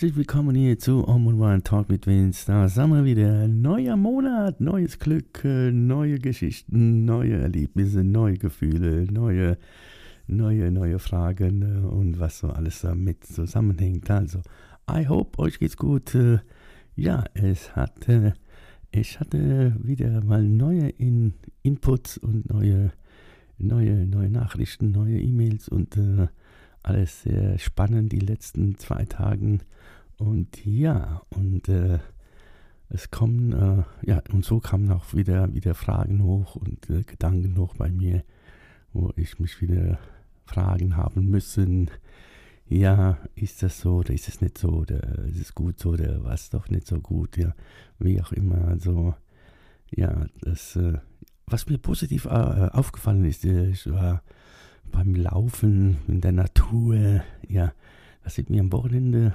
Herzlich willkommen hier zu Om und Wine Talk mit Vince. Da sind wir wieder. Neuer Monat, neues Glück, äh, neue Geschichten, neue Erlebnisse, neue Gefühle, neue, neue, neue Fragen äh, und was so alles damit zusammenhängt. Also, I hope, euch geht's gut. Äh, Ja, es hatte, ich hatte wieder mal neue In Inputs und neue, neue, neue Nachrichten, neue E-Mails und alles sehr spannend die letzten zwei Tagen. Und ja, und äh, es kommen, äh, ja, und so kamen auch wieder, wieder Fragen hoch und äh, Gedanken hoch bei mir, wo ich mich wieder Fragen haben müssen. Ja, ist das so oder ist es nicht so oder ist es gut so oder was doch nicht so gut, ja, wie auch immer. Also, ja, das, äh, was mir positiv äh, aufgefallen ist, äh, ich war beim Laufen in der Natur, ja, da sind mir am Wochenende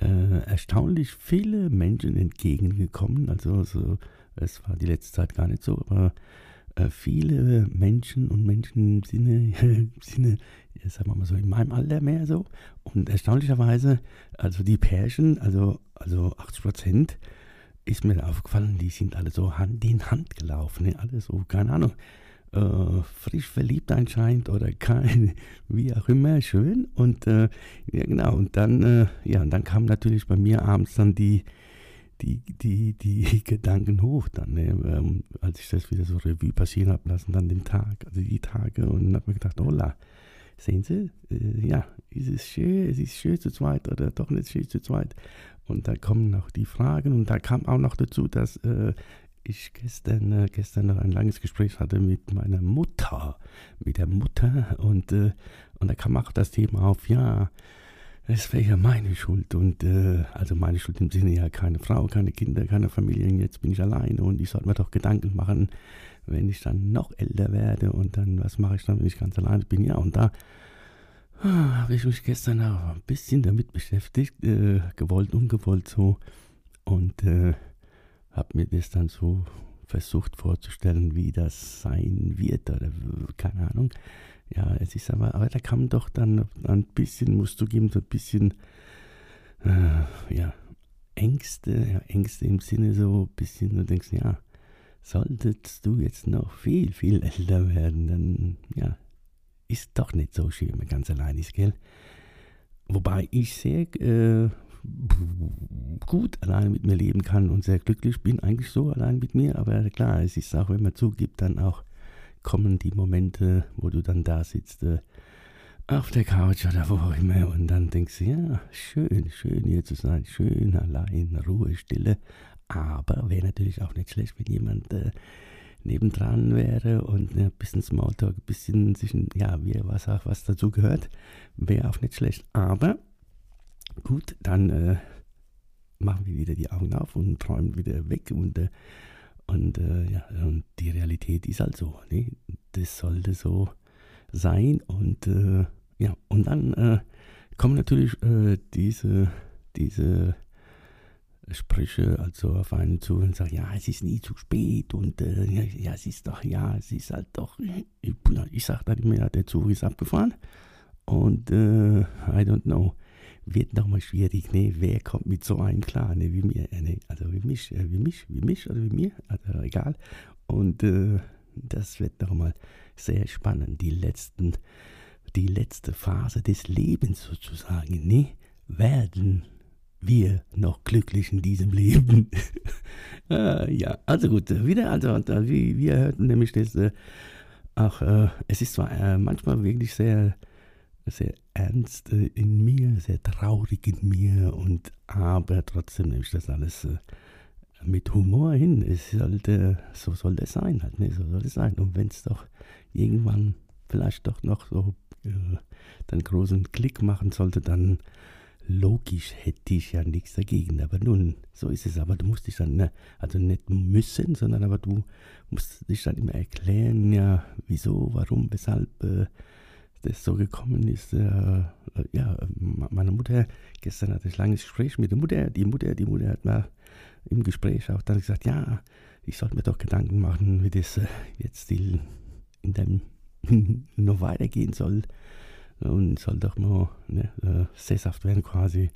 äh, erstaunlich viele Menschen entgegengekommen. Also so, es war die letzte Zeit gar nicht so, aber äh, viele Menschen und Menschen Sinne, Sinne, sagen wir mal so, in meinem Alter mehr so. Und erstaunlicherweise, also die Pärchen, also, also 80 Prozent, ist mir aufgefallen, die sind alle so Hand in Hand gelaufen, ne? alle so, keine Ahnung äh, frisch verliebt anscheinend oder kein, wie auch immer, schön. Und äh, ja, genau, und dann, äh, ja, und dann kamen natürlich bei mir abends dann die, die, die, die Gedanken hoch, dann, ne, ähm, als ich das wieder so Revue passieren habe lassen, dann den Tag, also die Tage, und habe mir gedacht, hola, sehen Sie, äh, ja, ist es schön, es ist schön zu zweit oder doch nicht schön zu zweit. Und da kommen noch die Fragen und da kam auch noch dazu, dass äh, ich gestern, äh, gestern noch ein langes Gespräch hatte mit meiner Mutter, mit der Mutter. Und, äh, und da kam auch das Thema auf, ja, es wäre ja meine Schuld. Und äh, also meine Schuld im Sinne ja keine Frau, keine Kinder, keine Familien, jetzt bin ich alleine und ich sollte mir doch Gedanken machen, wenn ich dann noch älter werde. Und dann, was mache ich dann, wenn ich ganz alleine bin, ja und da ah, habe ich mich gestern auch ein bisschen damit beschäftigt, äh, gewollt, ungewollt so. Und äh, habe mir das dann so versucht vorzustellen, wie das sein wird oder keine Ahnung. Ja, es ist aber, aber da kam doch dann ein bisschen, musst du geben, so ein bisschen, äh, ja, Ängste, ja, Ängste im Sinne so ein bisschen, du denkst, ja, solltest du jetzt noch viel, viel älter werden, dann, ja, ist doch nicht so schön, wenn man ganz allein ist, gell? Wobei ich sehr äh, gut allein mit mir leben kann und sehr glücklich bin, eigentlich so allein mit mir. Aber klar, es ist auch, wenn man zugibt, dann auch kommen die Momente, wo du dann da sitzt, äh, auf der Couch oder wo auch immer und dann denkst du, ja, schön, schön hier zu sein, schön allein, Ruhe, Stille. Aber wäre natürlich auch nicht schlecht, wenn jemand äh, nebendran wäre und ein bisschen Smalltalk, ein bisschen sich, ja, wie was auch was dazu gehört, wäre auch nicht schlecht. Aber Gut, dann äh, machen wir wieder die Augen auf und träumen wieder weg und, äh, und, äh, ja, und die Realität ist halt so. Ne? Das sollte so sein und äh, ja, und dann äh, kommen natürlich äh, diese, diese Sprüche also auf einen zu und sagen, ja, es ist nie zu spät und äh, ja, ja, es ist doch, ja, es ist halt doch, ich, ich sage dann immer, ja, der Zug ist abgefahren und äh, I don't know wird nochmal schwierig, ne? Wer kommt mit so einem klar, ne? Wie mir, äh, ne? Also wie mich, äh, wie mich, wie mich oder wie mir, also egal. Und äh, das wird nochmal sehr spannend. Die letzten, die letzte Phase des Lebens sozusagen, ne? Werden wir noch glücklich in diesem Leben? äh, ja, also gut, wieder, also wie wir hörten nämlich das, äh, auch, äh, es ist zwar äh, manchmal wirklich sehr sehr ernst in mir, sehr traurig in mir und aber trotzdem nehme ich das alles äh, mit Humor hin. Es sollte, so soll es sein halt, ne? so soll es sein. Und wenn es doch irgendwann vielleicht doch noch so äh, großen Klick machen sollte, dann logisch hätte ich ja nichts dagegen. Aber nun, so ist es. Aber du musst dich dann, ne, also nicht müssen, sondern aber du musst dich dann immer erklären, ja, wieso, warum, weshalb äh, das so gekommen ist. Äh, ja, meine Mutter, gestern hatte ich ein langes Gespräch mit der Mutter. Die Mutter, die Mutter hat mir im Gespräch auch dann gesagt, ja, ich sollte mir doch Gedanken machen, wie das äh, jetzt in deinem noch weitergehen soll und soll doch mal ne, äh, sesshaft werden quasi.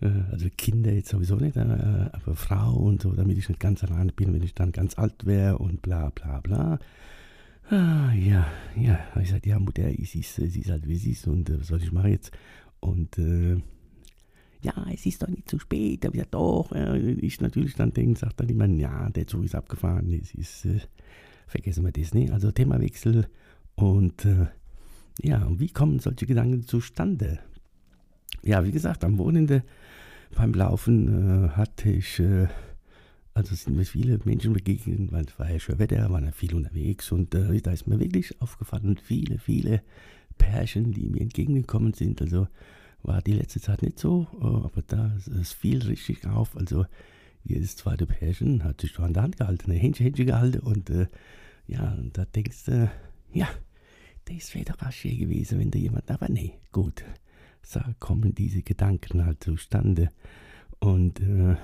Äh, also Kinder jetzt sowieso nicht, äh, aber Frau und so, damit ich nicht ganz alleine bin, wenn ich dann ganz alt wäre und bla bla bla. Ah, ja, ja, ich sagte, ja, Mutter, sie ist, ist halt wie sie ist und was soll ich machen jetzt? Und äh, ja, es ist doch nicht zu spät. Aber ja, doch, ich natürlich dann denke, sagt dann jemand, ja, der Zug ist abgefahren, es ist, äh, vergessen wir das nicht. Also Themawechsel und äh, ja, wie kommen solche Gedanken zustande? Ja, wie gesagt, am Wochenende beim Laufen äh, hatte ich, äh, also sind mir viele Menschen begegnet, weil es war ja schön Wetter, waren ja viel unterwegs und äh, da ist mir wirklich aufgefallen, viele, viele Pärchen, die mir entgegengekommen sind. Also war die letzte Zeit nicht so, äh, aber da es fiel richtig auf. Also jedes zweite Pärchen hat sich schon an der Hand gehalten, ein Händchen, Händchen gehalten und äh, ja, und da denkst du, ja, das wäre doch auch schön gewesen, wenn da jemand, aber nee, gut, so kommen diese Gedanken halt zustande. Und, äh,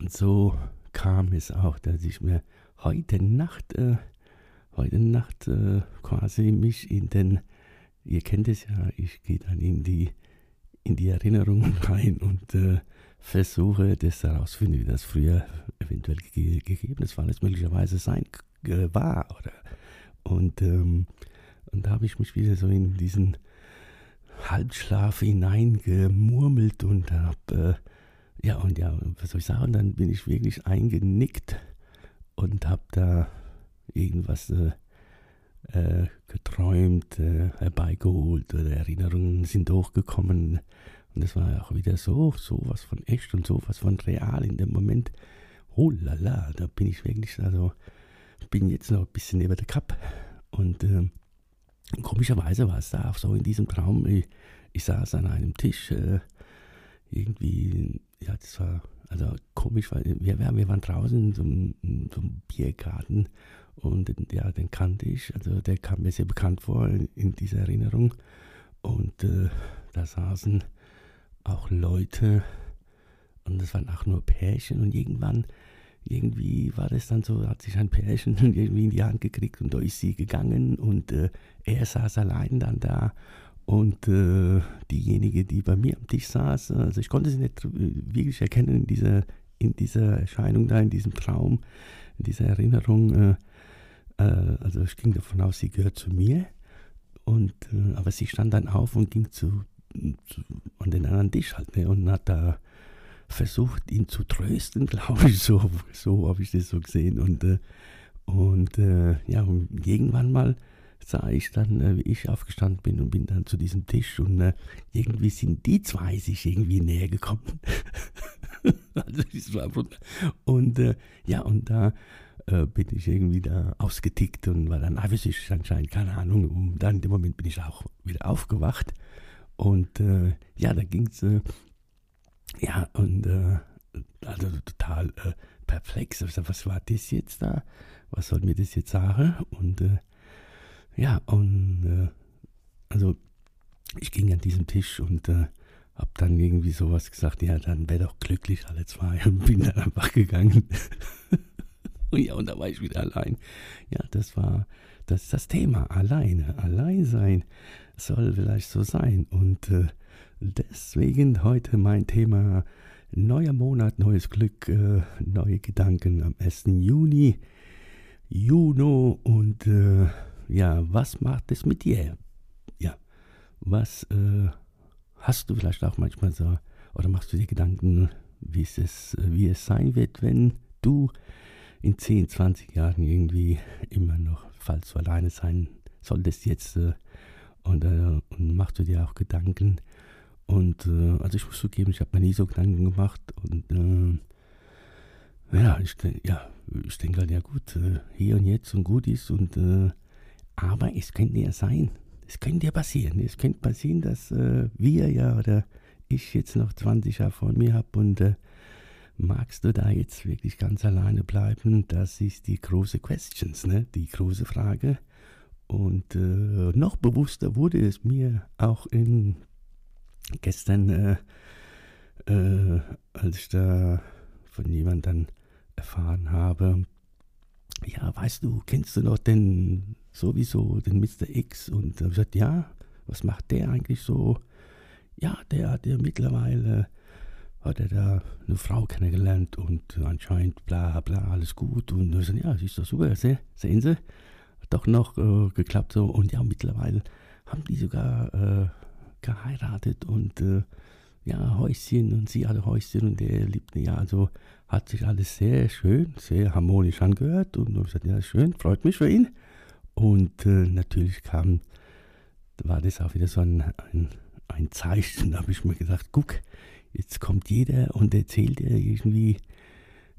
und so kam es auch, dass ich mir heute Nacht, äh, heute Nacht äh, quasi mich in den, ihr kennt es ja, ich gehe dann in die, in die Erinnerungen rein und äh, versuche das herauszufinden, wie das früher eventuell ge gegeben ist, weil es möglicherweise sein war oder? Und, ähm, und da habe ich mich wieder so in diesen Halbschlaf hineingemurmelt und habe, äh, ja, und ja, was soll ich sagen, dann bin ich wirklich eingenickt und habe da irgendwas äh, äh, geträumt, äh, herbeigeholt oder Erinnerungen sind hochgekommen. Und es war auch wieder so, so was von echt und so was von real in dem Moment. Oh la la, da bin ich wirklich, also bin jetzt noch ein bisschen neben der Cup. Und äh, komischerweise war es da auch so in diesem Traum, ich, ich saß an einem Tisch, äh, irgendwie, ja, das war also komisch, weil wir, wir waren draußen in so, einem, in so einem Biergarten und ja, den kannte ich, also der kam mir sehr bekannt vor in, in dieser Erinnerung. Und äh, da saßen auch Leute und das waren auch nur Pärchen und irgendwann irgendwie war das dann so, hat sich ein Pärchen irgendwie in die Hand gekriegt und da ist sie gegangen und äh, er saß allein dann da und äh, diejenige, die bei mir am Tisch saß, also ich konnte sie nicht äh, wirklich erkennen in dieser, in dieser Erscheinung da, in diesem Traum, in dieser Erinnerung. Äh, äh also ich ging davon aus, sie gehört zu mir. Und, äh, aber sie stand dann auf und ging zu, zu an den anderen Tisch halt ne, und hat da versucht, ihn zu trösten, glaube ich. So, so habe ich das so gesehen. Und, äh, und ja, und irgendwann mal sah ich dann, äh, wie ich aufgestanden bin und bin dann zu diesem Tisch und äh, irgendwie sind die zwei sich irgendwie näher gekommen. also und äh, ja, und da äh, bin ich irgendwie da ausgetickt und war dann nervös anscheinend, keine Ahnung. Und dann in dem Moment bin ich auch wieder aufgewacht. Und äh, ja, da ging es ja, und äh, also total äh, perplex. Was war das jetzt da? Was soll mir das jetzt sagen? Und äh, ja, und äh, also ich ging an diesem Tisch und äh, hab dann irgendwie sowas gesagt, ja, dann wäre doch glücklich alle zwei und bin dann einfach gegangen. und ja, und da war ich wieder allein. Ja, das war, das ist das Thema, alleine, allein sein soll vielleicht so sein. Und äh, Deswegen heute mein Thema neuer Monat, neues Glück, äh, neue Gedanken am 1. Juni, Juno und äh, ja, was macht es mit dir? Ja, was äh, hast du vielleicht auch manchmal so oder machst du dir Gedanken, wie es, wie es sein wird, wenn du in 10, 20 Jahren irgendwie immer noch, falls du alleine sein solltest jetzt äh, und, äh, und machst du dir auch Gedanken, und äh, also ich muss zugeben, ich habe mir nie so Gedanken gemacht. Und äh, ja, ich, ja, ich denke halt, ja gut, äh, hier und jetzt und gut ist. Und, aber es könnte ja sein, es könnte ja passieren. Es könnte passieren, dass äh, wir ja oder ich jetzt noch 20 Jahre vor mir habe und äh, magst du da jetzt wirklich ganz alleine bleiben? Das ist die große Questions, ne? die große Frage. Und äh, noch bewusster wurde es mir auch in gestern, äh, äh, als ich da von jemandem erfahren habe, ja, weißt du, kennst du noch den sowieso, den Mr. X? Und er gesagt, ja, was macht der eigentlich so? Ja, der hat ja mittlerweile, hat er da eine Frau kennengelernt und anscheinend bla bla, alles gut. Und er sagt, ja, das ist doch super, sehen Sie, hat doch noch äh, geklappt so. Und ja, mittlerweile haben die sogar äh, geheiratet und äh, ja, Häuschen und sie hatte Häuschen und der liebte, ja, also hat sich alles sehr schön, sehr harmonisch angehört und ich gesagt, ja, schön, freut mich für ihn. Und äh, natürlich kam, war das auch wieder so ein, ein, ein Zeichen, da habe ich mir gedacht, guck, jetzt kommt jeder und erzählt dir irgendwie,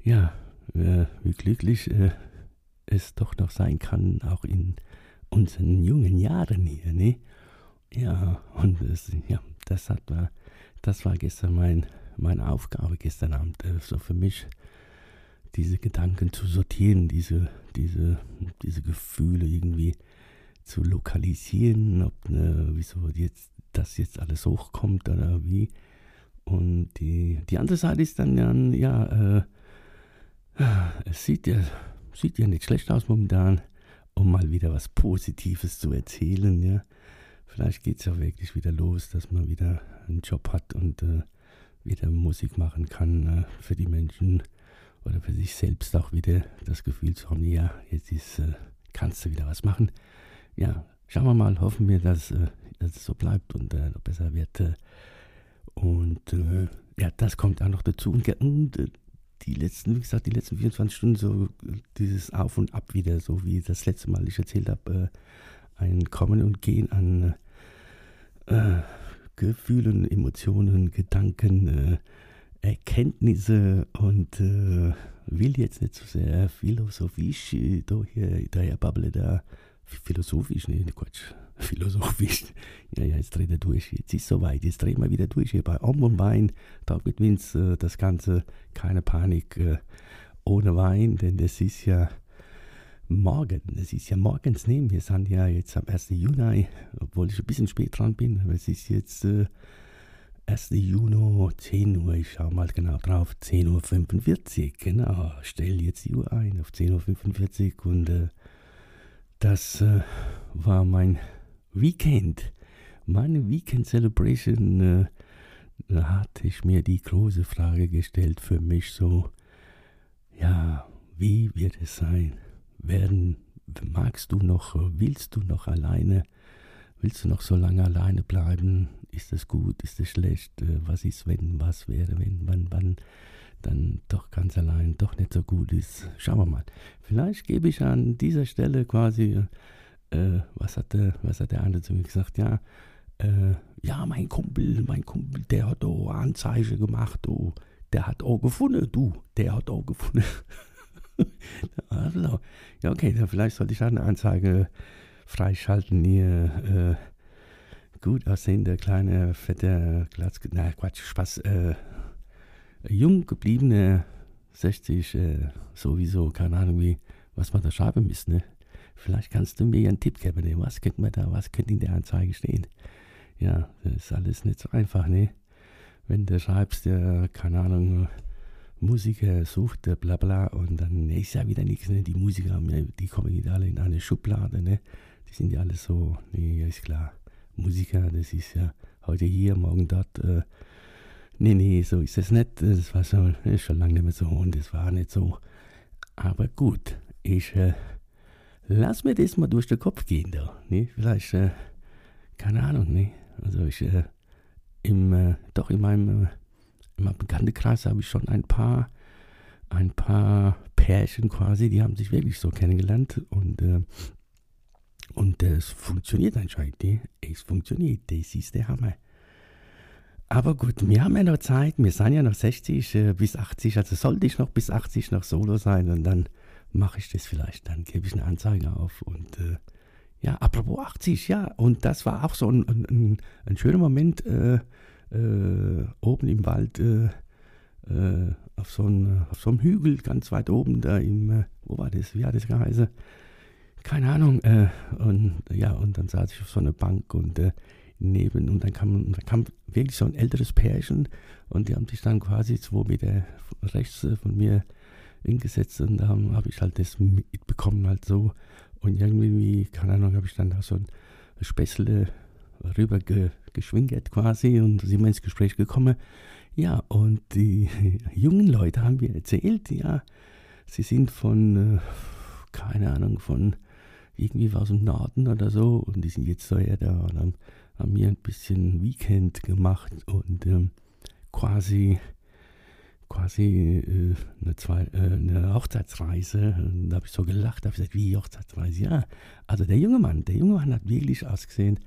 ja, äh, wie glücklich äh, es doch noch sein kann, auch in unseren jungen Jahren hier, ne? Ja, und das, ja, das hat war, das war gestern mein, meine Aufgabe gestern Abend, äh, so für mich diese Gedanken zu sortieren, diese, diese, diese Gefühle irgendwie zu lokalisieren, ob ne, wieso jetzt das jetzt alles hochkommt oder wie. Und die, die andere Seite ist dann ja, ja äh, es sieht ja, sieht ja nicht schlecht aus momentan, um mal wieder was Positives zu erzählen, ja. Vielleicht geht es ja wirklich wieder los, dass man wieder einen Job hat und äh, wieder Musik machen kann äh, für die Menschen oder für sich selbst auch wieder das Gefühl zu haben, ja, jetzt ist, äh, kannst du wieder was machen. Ja, schauen wir mal, hoffen wir, dass, äh, dass es so bleibt und äh, noch besser wird. Äh, und äh, ja, das kommt auch noch dazu. Und, und die letzten, wie gesagt, die letzten 24 Stunden so dieses Auf und Ab wieder, so wie das letzte Mal ich erzählt habe, ein Kommen und Gehen an äh, Gefühlen, Emotionen, Gedanken, äh, Erkenntnisse und äh, will jetzt nicht so sehr philosophisch äh, da hier daher babble da. Philosophisch, nee, Quatsch. Philosophisch. Ja, ja, jetzt dreht er durch. Jetzt ist soweit. Jetzt drehen wir wieder durch hier bei Om und Wein. Tag mit Vince, äh, das Ganze. Keine Panik. Äh, ohne Wein, denn das ist ja morgen. Es ist ja morgens, ne? Wir sind ja jetzt am 1. Juni, obwohl ich ein bisschen spät dran bin, aber es ist jetzt äh, 1. Juni, 10 Uhr, ich schau mal genau drauf, 10.45 Uhr, genau. Stell jetzt die Uhr ein auf 10.45 Uhr und äh, das äh, war mein Weekend. Meine Weekend Celebration äh, da hatte ich mir die große Frage gestellt für mich so, ja, wie wird es sein? werden, magst du noch, willst du noch alleine, willst du noch so lange alleine bleiben? Ist das gut, ist das schlecht? Äh, was ist, wenn, was wäre, wenn, wann, wann dann doch ganz allein doch nicht so gut ist? Schauen wir mal. Vielleicht gebe ich an dieser Stelle quasi, äh, was, hat der, was hat der andere zu mir gesagt? Ja, äh, ja, mein Kumpel, mein Kumpel, der hat auch Anzeige gemacht, oh, der hat auch gefunden, du, der hat auch gefunden. also, ja, okay, vielleicht sollte ich eine Anzeige freischalten. Hier, äh, gut aussehende, kleine, fette, Glatz, na Quatsch, Spaß, äh, jung gebliebene 60, äh, sowieso, keine Ahnung, wie, was man da schreiben müsste, ne? Vielleicht kannst du mir einen Tipp geben, ne? was könnte man da, was könnte in der Anzeige stehen? Ja, das ist alles nicht so einfach, ne? Wenn du schreibst, ja, keine Ahnung, Musiker sucht, bla bla, und dann ist ja wieder nichts. Ne? Die Musiker, die kommen nicht alle in eine Schublade. Ne? Die sind ja alle so, nee, ist klar. Musiker, das ist ja heute hier, morgen dort. Äh, nee, nee, so ist es nicht. Das war schon, ist schon lange nicht mehr so und es war nicht so. Aber gut, ich äh, lass mir das mal durch den Kopf gehen da. Ne? Vielleicht, äh, keine Ahnung, ne? Also ich, äh, im, äh, doch in meinem äh, in meinem Bekanntenkreis habe ich schon ein paar, ein paar Pärchen quasi, die haben sich wirklich so kennengelernt und, äh, und es funktioniert anscheinend. Ne? Es funktioniert, das ist der Hammer. Aber gut, wir haben ja noch Zeit, wir sind ja noch 60 äh, bis 80, also sollte ich noch bis 80 noch Solo sein und dann mache ich das vielleicht, dann gebe ich eine Anzeige auf und äh, ja, apropos 80, ja, und das war auch so ein, ein, ein schöner Moment, äh, äh, oben im Wald äh, äh, auf, so ein, auf so einem Hügel ganz weit oben da im, wo war das, wie hat das geheißen? Keine Ahnung. Äh, und ja, und dann saß ich auf so einer Bank und äh, neben und dann kam, und kam wirklich so ein älteres Pärchen und die haben sich dann quasi zwei Meter rechts von mir hingesetzt und da habe hab ich halt das mitbekommen halt so und irgendwie, keine Ahnung, habe ich dann da so ein Späßle rüber ge, geschwingert quasi und sind wir ins Gespräch gekommen. Ja, und die jungen Leute haben mir erzählt, ja, sie sind von, äh, keine Ahnung, von irgendwie aus dem Norden oder so und die sind jetzt so ja da und haben, haben mir ein bisschen Weekend gemacht und ähm, quasi quasi äh, eine, zwei, äh, eine Hochzeitsreise. Und da habe ich so gelacht, habe gesagt, wie Hochzeitsreise? Ja, also der junge Mann, der junge Mann hat wirklich ausgesehen,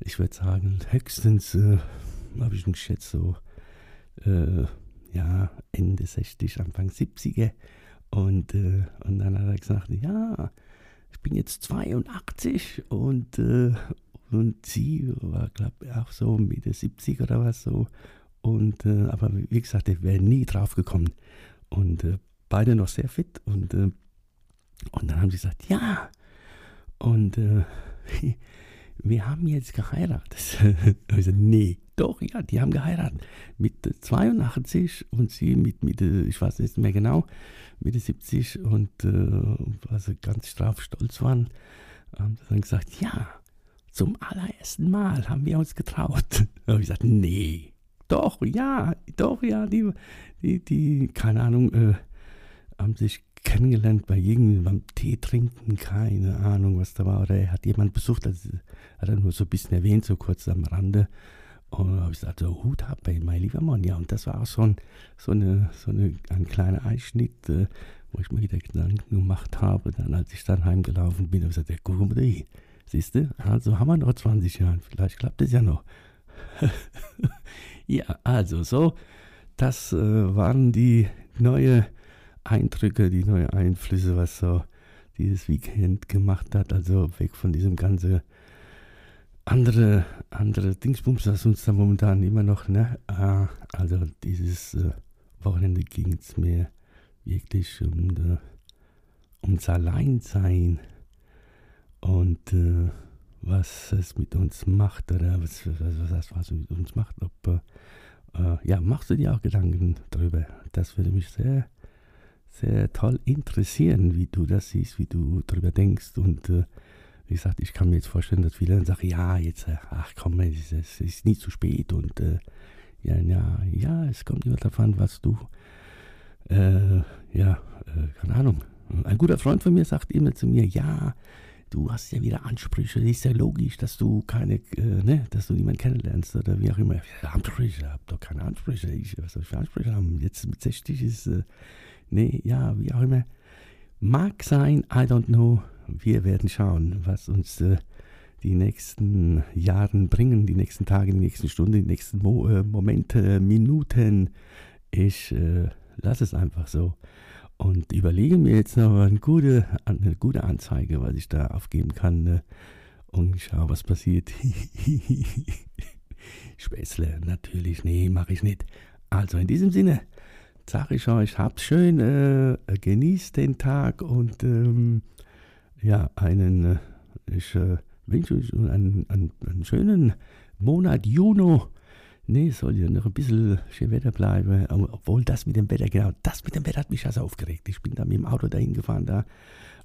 ich würde sagen, höchstens, äh, habe ich ihn geschätzt, so, äh, ja, Ende 60, Anfang 70er. Und, äh, und dann hat er gesagt, ja, ich bin jetzt 82 und, äh, und sie war, glaube ich, auch so Mitte 70 oder was so. Und, äh, aber wie gesagt, ich wäre nie drauf gekommen. Und äh, beide noch sehr fit. Und, äh, und dann haben sie gesagt, ja. Und äh, wir haben jetzt geheiratet. ich gesagt, nee, doch, ja, die haben geheiratet. Mit 82 und sie mit Mitte, ich weiß nicht mehr genau, Mitte 70 und äh, sie ganz drauf stolz waren, haben dann gesagt, ja, zum allerersten Mal haben wir uns getraut. Da habe ich gesagt, nee, doch, ja, doch, ja, die, die, die keine Ahnung, äh, haben sich kennengelernt bei irgendjemandem beim Tee trinken, keine Ahnung, was da war. Oder er hat jemand besucht, das hat er nur so ein bisschen erwähnt, so kurz am Rande. Und habe ich gesagt, so Hut ab, ey, mein lieber Mann. Ja, und das war auch ein, so eine, so eine, ein kleiner Einschnitt, äh, wo ich mir wieder Gedanken gemacht habe. Dann, als ich dann heimgelaufen bin, habe ich gesagt, guck mal, da, siehst du, also haben wir noch 20 Jahre, vielleicht klappt es ja noch. ja, also so, das äh, waren die neuen Eindrücke, die neuen Einflüsse, was so dieses Weekend gemacht hat. Also weg von diesem ganzen andere, andere Dingsbums, das uns da momentan immer noch, ne? Ah, also dieses äh, Wochenende ging es mir wirklich um, de, ums Alleinsein und äh, was es mit uns macht oder was, was, was, was es mit uns macht. Ob, äh, ja, machst du dir auch Gedanken darüber? Das würde mich sehr, sehr toll interessieren, wie du das siehst, wie du darüber denkst. Und äh, wie gesagt, ich kann mir jetzt vorstellen, dass viele dann sagen, ja, jetzt, äh, ach komm, es ist, ist nie zu spät. Und äh, ja, ja, ja, es kommt immer davon, was du, äh, ja, äh, keine Ahnung. Ein guter Freund von mir sagt immer zu mir, ja, du hast ja wieder Ansprüche, ist ja logisch, dass du keine, äh, ne, dass du niemanden kennenlernst oder wie auch immer. Ansprüche, ich habe doch keine Ansprüche. Ich, was soll ich für Ansprüche haben? Jetzt mit 60 ist, äh, nee, ja, wie auch immer. Mag sein, I don't know. Wir werden schauen, was uns äh, die nächsten Jahre bringen, die nächsten Tage, die nächsten Stunden, die nächsten Mo äh, Momente, Minuten. Ich äh, lasse es einfach so und überlege mir jetzt noch eine gute, eine gute Anzeige, was ich da aufgeben kann ne? und schau, was passiert. Späßle, natürlich, nee, mache ich nicht. Also in diesem Sinne sage ich euch, habt's schön, äh, genießt den Tag und ähm, ja, einen, äh, ich äh, wünsche euch einen, einen, einen schönen Monat Juni nee, soll ja noch ein bisschen schön Wetter bleiben. Obwohl das mit dem Wetter, genau, das mit dem Wetter hat mich also aufgeregt. Ich bin da mit dem Auto dahin gefahren da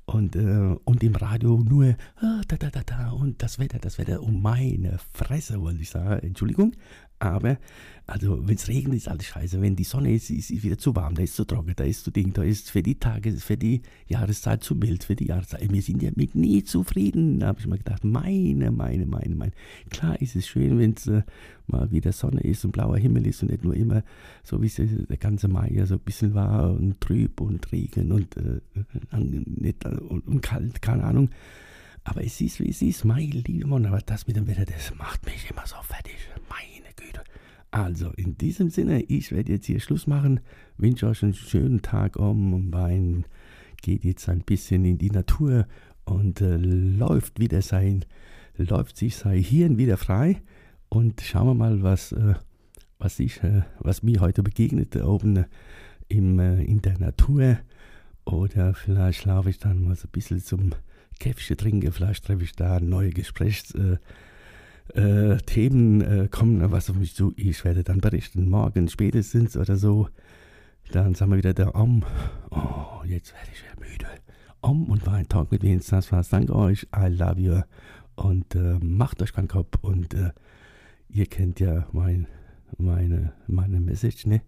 und, äh, und im Radio nur ah, da, da, da, da und das Wetter, das Wetter. Um meine Fresse, wollte ich sagen. Entschuldigung. Aber, also, wenn es regnet, ist alles scheiße. Wenn die Sonne ist, ist es wieder zu warm, da ist es zu trocken, da ist zu ding, da ist für die Tage, für die Jahreszeit zu mild, für die Jahreszeit. Wir sind ja mit nie zufrieden. Habe ich mir gedacht, meine, meine, meine, meine. Klar ist es schön, wenn es äh, mal wieder Sonne ist und blauer Himmel ist und nicht nur immer so, wie es der ganze Mai ja so ein bisschen war und trüb und Regen und, äh, nicht, und, und kalt, keine Ahnung. Aber es ist, wie es ist, mein lieber Mann, aber das mit dem Wetter, das macht mich immer so fertig. Mein also, in diesem Sinne, ich werde jetzt hier Schluss machen. Wünsche euch einen schönen Tag um Wein. Geht jetzt ein bisschen in die Natur und äh, läuft wieder sein, läuft sich sein Hirn wieder frei. Und schauen wir mal, was, äh, was ich, äh, was mir heute begegnet oben im, äh, in der Natur. Oder vielleicht schlafe ich dann mal so ein bisschen zum Käffchen trinken. Vielleicht treffe ich da neue Gesprächsthemen, äh, äh, äh, kommen was auf mich zu. Ich werde dann berichten, morgen spätestens oder so. Dann sind wir wieder da um. Oh, jetzt werde ich wieder müde. Um und war ein Talk mit Vince. Das war's. Danke euch. I love you. Und äh, macht euch keinen Kopf. Und äh, ihr kennt ja mein, meine, meine Message, ne?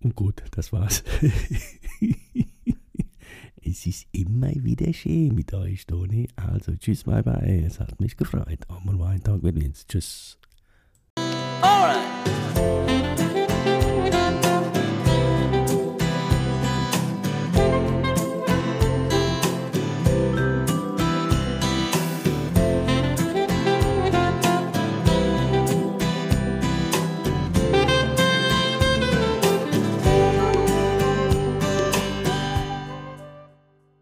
Und gut, das war's. es ist immer wieder schön mit euch, Toni. Also tschüss, bye bye. Es hat mich gefreut. Einmal war ein Tag mit uns. Tschüss. Alright.